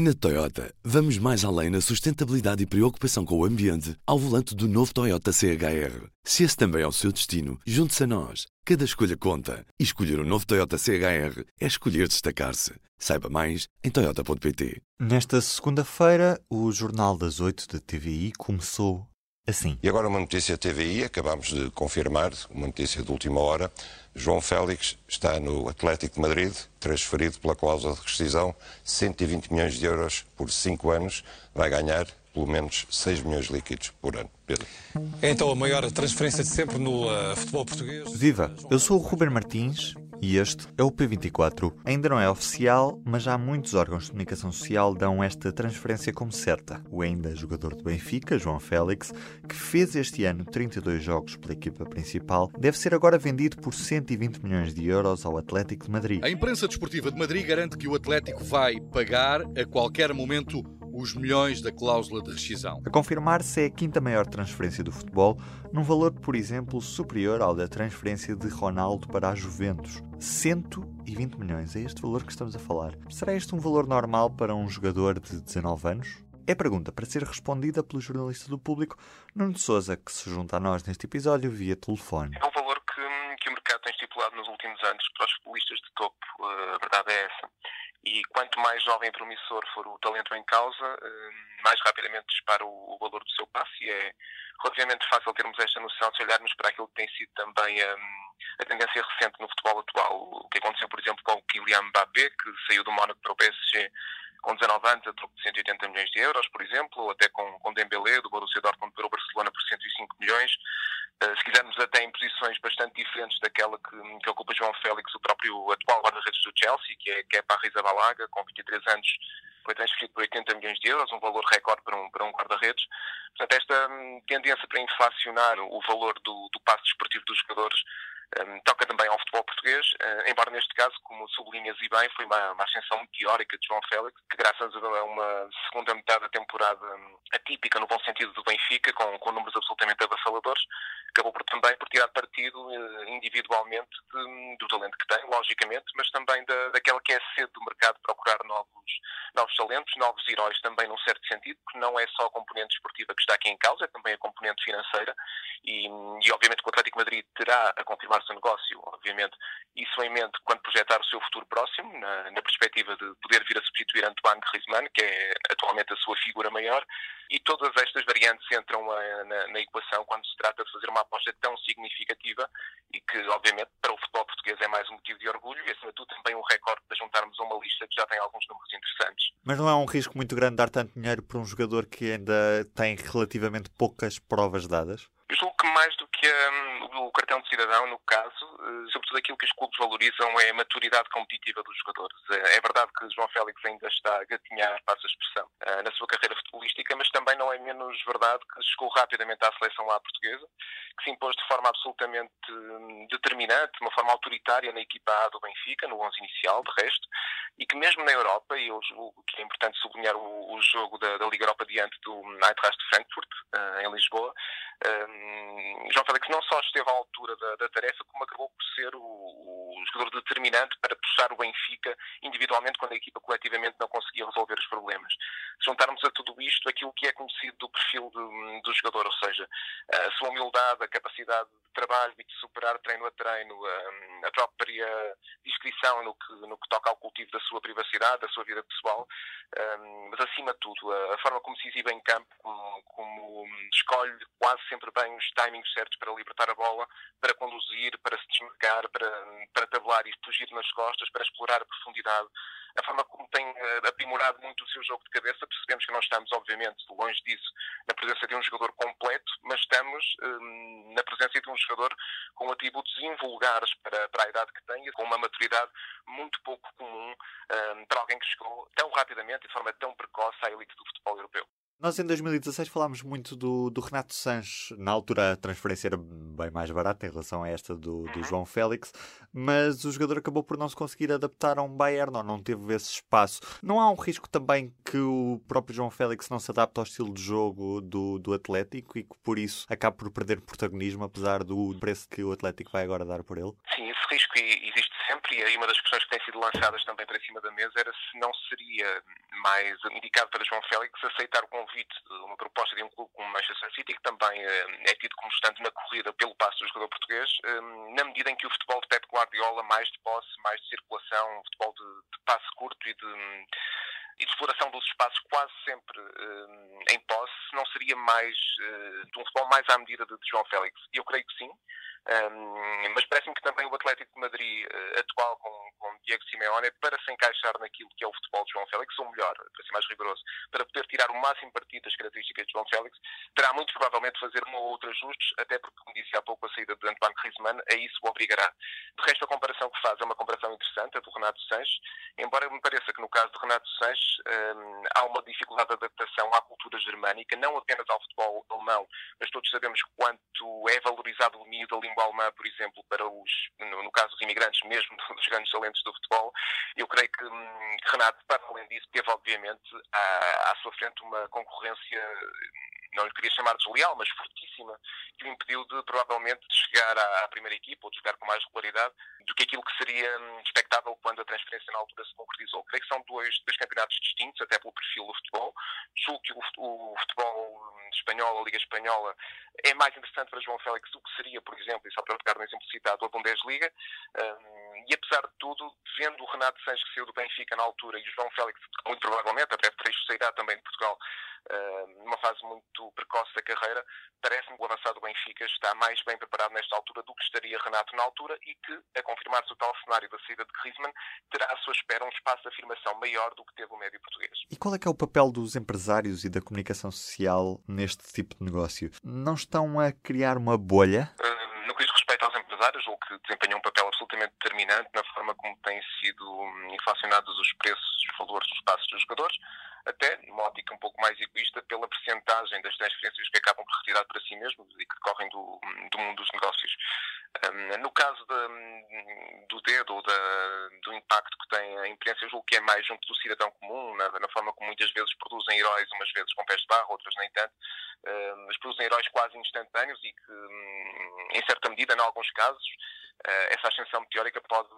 Na Toyota, vamos mais além na sustentabilidade e preocupação com o ambiente ao volante do novo Toyota CHR. Se esse também é o seu destino, junte-se a nós. Cada escolha conta. E escolher o um novo Toyota CHR é escolher destacar-se. Saiba mais em Toyota.pt. Nesta segunda-feira, o Jornal das Oito da TVI começou assim. E agora uma notícia TVI, acabamos de confirmar, uma notícia de última hora. João Félix está no Atlético de Madrid, transferido pela cláusula de rescisão, 120 milhões de euros por 5 anos, vai ganhar pelo menos 6 milhões líquidos por ano. Pedro. É então a maior transferência de sempre no uh, futebol português. Viva! Eu sou o Ruben Martins e este é o P24. Ainda não é oficial, mas já muitos órgãos de comunicação social dão esta transferência como certa. O ainda jogador do Benfica, João Félix, que fez este ano 32 jogos pela equipa principal, deve ser agora vendido por 120 milhões de euros ao Atlético de Madrid. A imprensa desportiva de Madrid garante que o Atlético vai pagar a qualquer momento os milhões da cláusula de rescisão. A confirmar-se é a quinta maior transferência do futebol, num valor, por exemplo, superior ao da transferência de Ronaldo para a Juventus. 120 milhões, é este valor que estamos a falar. Será este um valor normal para um jogador de 19 anos? É pergunta para ser respondida pelo jornalista do público Nuno de Souza, que se junta a nós neste episódio via telefone. É um valor nos últimos anos para os futbolistas de topo, eh, a verdade é essa. E quanto mais jovem e promissor for o talento em causa, eh, mais rapidamente dispara o valor do seu passe e é relativamente fácil termos esta noção se olharmos para aquilo que tem sido também a, a tendência recente no futebol atual. O que aconteceu, por exemplo, com o Kylian Mbappé, que saiu do Mónaco para o PSG com 19 anos a troco de 180 milhões de euros, por exemplo, ou até com, com Dembélé, do Borussia Dortmund para o Barcelona por 105 milhões. Uh, se quisermos até em posições bastante diferentes daquela que, que ocupa João Félix, o próprio atual guarda-redes do Chelsea, que é, que é Parris Abalaga, com 23 anos, foi transferido por 80 milhões de euros, um valor recorde para um, para um guarda-redes. Portanto, esta hum, tendência para inflacionar o valor do, do passo desportivo dos jogadores um, toca também ao futebol português, uh, embora neste caso, como sublinhas e bem, foi uma, uma ascensão teórica de João Félix, que graças a uma segunda metade da temporada atípica, no bom sentido do Benfica, com, com números absolutamente avassaladores, acabou por, também por tirar partido uh, individualmente de, do talento que tem, logicamente, mas também da, daquela que é sede do mercado procurar novos, novos talentos, novos heróis também num certo sentido, porque não é só a componente esportiva que está aqui em causa, é também a componente financeira e, e obviamente que o Atlético Madrid terá a confirmar seu negócio, obviamente, isso em mente quando projetar o seu futuro próximo, na, na perspectiva de poder vir a substituir Antoine Griezmann, que é atualmente a sua figura maior, e todas estas variantes entram a, na, na, equação quando se trata de fazer uma aposta tão significativa e que, obviamente, para o futebol português é mais um motivo de orgulho e, acima de tudo, também um recorde para juntarmos a uma lista que já tem alguns números interessantes. Mas não é um risco muito grande dar tanto dinheiro para um jogador que ainda tem relativamente poucas provas dadas? Eu julgo que mais do que um, o cartão de cidadão, no caso, uh, sobretudo aquilo que os clubes valorizam é a maturidade competitiva dos jogadores. Uh, é verdade que João Félix ainda está a gatinhar, passa a expressão, uh, na sua carreira futebolística, mas também não é menos verdade que chegou rapidamente à seleção A portuguesa, que se impôs de forma absolutamente hum, determinante, de uma forma autoritária na equipa A do Benfica, no 11 inicial, de resto, e que mesmo na Europa, e eu julgo que é importante sublinhar o, o jogo da, da, Liga Europa diante do Eintracht Frankfurt, em Lisboa, um, João Félix não só esteve à altura da, da tarefa, como acabou por ser o, o, jogador determinante para puxar o Benfica individualmente quando a equipa coletivamente não conseguia resolver os problemas. Se juntarmos a tudo isto aquilo que é conhecido do perfil do, do jogador, ou seja, a sua humildade, a capacidade de trabalho e de superar treino a treino, a, a própria discrição no que, no que toca ao cultivo da sua privacidade, da sua vida pessoal, um, mas acima de tudo, a, forma como se exibe em campo, como, como escolhe quase sempre bem os timings certos para libertar a bola, para conduzir, para se desmarcar, para, para tabelar e fugir nas costas, para explorar a profundidade. A forma como tem eh, aprimorado muito o seu jogo de cabeça, percebemos que não estamos, obviamente, longe disso, na presença de um jogador completo, mas estamos hum, na presença de um jogador com atributos invulgares para, para a idade que tem, com uma maturidade muito pouco comum hum, para alguém que chegou tão rapidamente e de forma tão precoce à elite do futebol europeu. Nós em 2016 falámos muito do, do, Renato Sanches. Na altura a transferência era bem mais barata em relação a esta do, do, João Félix, mas o jogador acabou por não se conseguir adaptar a um Bayern ou não teve esse espaço. Não há um risco também que o próprio João Félix não se adapte ao estilo de jogo do, do Atlético e que por isso acabe por perder protagonismo, apesar do preço que o Atlético vai agora dar por ele? Sim, esse risco existe sempre, e aí uma das questões que têm sido lançadas também para cima da mesa era se não seria mais indicado para João Félix aceitar o convite de uma proposta de um clube como Manchester City, que também é tido como estando na corrida pelo passo do jogador português, na medida em que o futebol de Pep Guardiola, mais de posse, mais de circulação, futebol de, de passe curto e de e de exploração dos espaços quase sempre uh, em posse, não seria mais de um futebol mais à medida de João Félix? Eu creio que sim. Um, mas parece-me que também o Atlético de Madrid uh, atual com, com Diego Simeone, para se encaixar naquilo que é o futebol de João Félix, ou melhor, para ser mais rigoroso, para poder tirar o máximo partido das características de João Félix, terá muito provavelmente fazer um ou outro ajuste, até porque, como disse há pouco, a saída de Antoine Griezmann a isso o obrigará. De resto, a comparação que faz é uma comparação interessante, a do Renato Sanches, embora me pareça que no caso de Renato Sanches um, há uma dificuldade de adaptação à cultura germânica, não apenas ao futebol alemão, mas todos sabemos quanto é valorizado o domínio da língua alemã, por exemplo, para os, no, no caso dos imigrantes, mesmo dos grandes do futebol, eu creio que hum, Renato, para além disso, teve obviamente à, à sua frente uma concorrência não lhe queria chamar desleal, mas fortíssima, que o impediu de provavelmente de chegar à, à, primeira equipa ou de jogar com mais regularidade do que aquilo que seria hum, expectável quando a transferência na altura se concretizou. Creio que são dois, dois campeonatos distintos, até pelo perfil do futebol. Julgo que o, o futebol hum, espanhol, a Liga Espanhola, é mais interessante para João Félix do que seria, por exemplo, e só para pegar no exemplo citado, a Bundesliga. Um, e apesar de tudo, vendo o Renato Sanches que saiu do Benfica na altura e o João Félix, muito provavelmente, até trecho sairá também de Portugal, numa fase muito precoce da carreira, parece-me que o avançado do Benfica está mais bem preparado nesta altura do que estaria Renato na altura e que, a confirmar-se o tal cenário da saída de Griezmann, terá à sua espera um espaço de afirmação maior do que teve o médio português. E qual é que é o papel dos empresários e da comunicação social neste tipo de negócio? Não estão a criar uma bolha? Uh, no que diz respeito aos empresários, ou que desempenham um papel absolutamente determinante na forma como têm sido hum, inflacionados os preços, os valores dos passos dos jogadores, até numa ótica um pouco mais egoísta, pela percentagem das transferências que acabam por retirar para si mesmos e que decorrem do, do mundo dos negócios. Um, no caso de, do dedo ou do impacto que tem a imprensa, eu julgo que é mais junto do cidadão comum, na, na, forma como muitas vezes produzem heróis, umas vezes com pés de barro, outras nem tanto, uh, mas produzem heróis quase instantâneos e que, um, em certa medida, em alguns casos, essa ascensão meteórica pode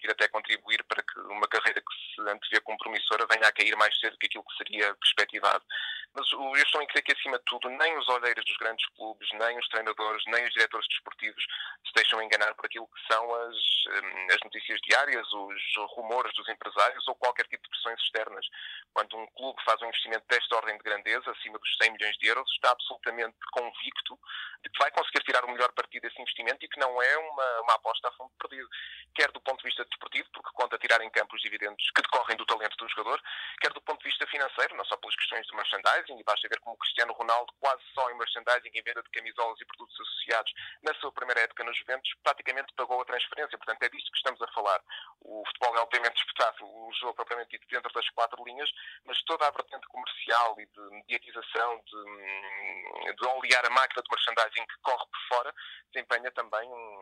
vir até contribuir para que uma carreira que se antevê como promissora venha a cair mais cedo que aquilo que seria perspectivado. Mas eu estou em crer que, acima de tudo, nem os olheiros dos grandes clubes, nem os treinadores, nem os diretores desportivos se deixam enganar por aquilo que são as, hum, as notícias diárias, os rumores dos empresários ou qualquer tipo externas. Quando um clube faz um investimento desta ordem de grandeza, acima dos 100 milhões de euros, está absolutamente convicto de que vai conseguir tirar o melhor partido desse investimento e que não é uma, uma aposta a fundo perdido. Quer do ponto de vista desportivo, porque conta tirar em campo os dividendos que decorrem do talento do jogador, quer do ponto de vista financeiro, não só pelas questões de merchandising, e basta ver como o Cristiano Ronaldo, quase só em merchandising, em venda de camisolas e produtos associados, na sua primeira época nos Juventus, praticamente pagou a transferência. Portanto, é disto que estamos a falar. O futebol é obviamente disputado, o jogo propriamente dito dentro das quatro linhas, mas toda a vertente comercial e de mediatização, de, de olear a máquina de merchandising que corre por fora, desempenha também um,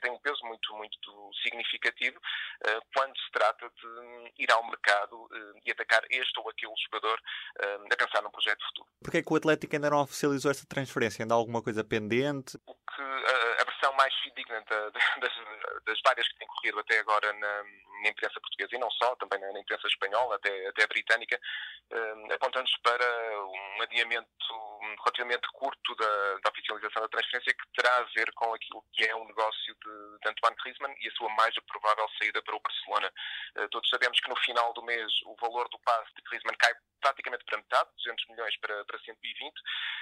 tem um peso muito, muito significativo uh, quando se trata de ir ao mercado uh, e atacar este ou aquele jogador uh, a pensar num projeto futuro. Porquê é que o Atlético ainda não oficializou esta transferência? Ainda há alguma coisa pendente? O que a, a versão mais fidedigna da, das, das, várias que têm corrido até agora na, na, imprensa portuguesa e não só, também na, na imprensa espanhola, até, até britânica, apontando-nos para um adiamento relativamente curto da, da, oficialização da transferência que terá a ver com aquilo que é um negócio de, de Antoine Griezmann e a sua mais provável saída para o Barcelona. Uh, todos sabemos que no final do mês o valor do passe de Griezmann cai praticamente para metade, 200 milhões para, para 120,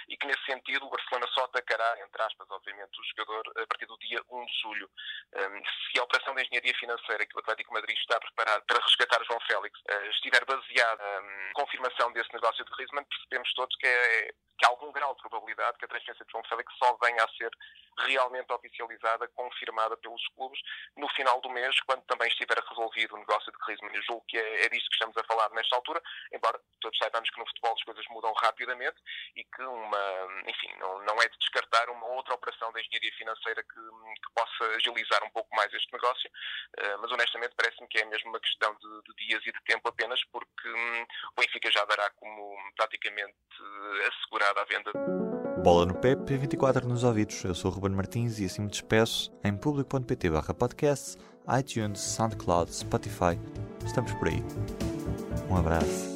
e que nesse sentido o Barcelona só atacará, entre aspas, obviamente, o jogador a partir do dia 1 de julho. Um, se a operação de engenharia financeira que o Atlético Madrid está preparado para resgatar João Félix uh, estiver baseada na um, confirmação desse negócio de Griezmann, percebemos todos que, é, que há algum grau de probabilidade que a transferência de João Félix só venha a ser realmente oficializada, confirmada pelos clubes no final do mês, quando também estiver resolvido o negócio de Griezmann. Eu julgo que é, é disto que estamos a falar nesta altura, embora todos saibamos que no futebol as coisas mudam rapidamente e que uma, enfim, não, não é de descartar uma outra operação de engenharia financeira que, que possa agilizar um pouco mais este negócio, uh, mas honestamente parece-me que é mesmo uma questão de, de, dias e de tempo apenas, porque um, o Benfica já dará como praticamente assegurada a venda. Bola no pé, P24 nos ouvidos. Eu sou o Ruben Martins e assim me despeço em público.pt barra podcast, iTunes, SoundCloud, Spotify. Estamos por aí. Um abraço.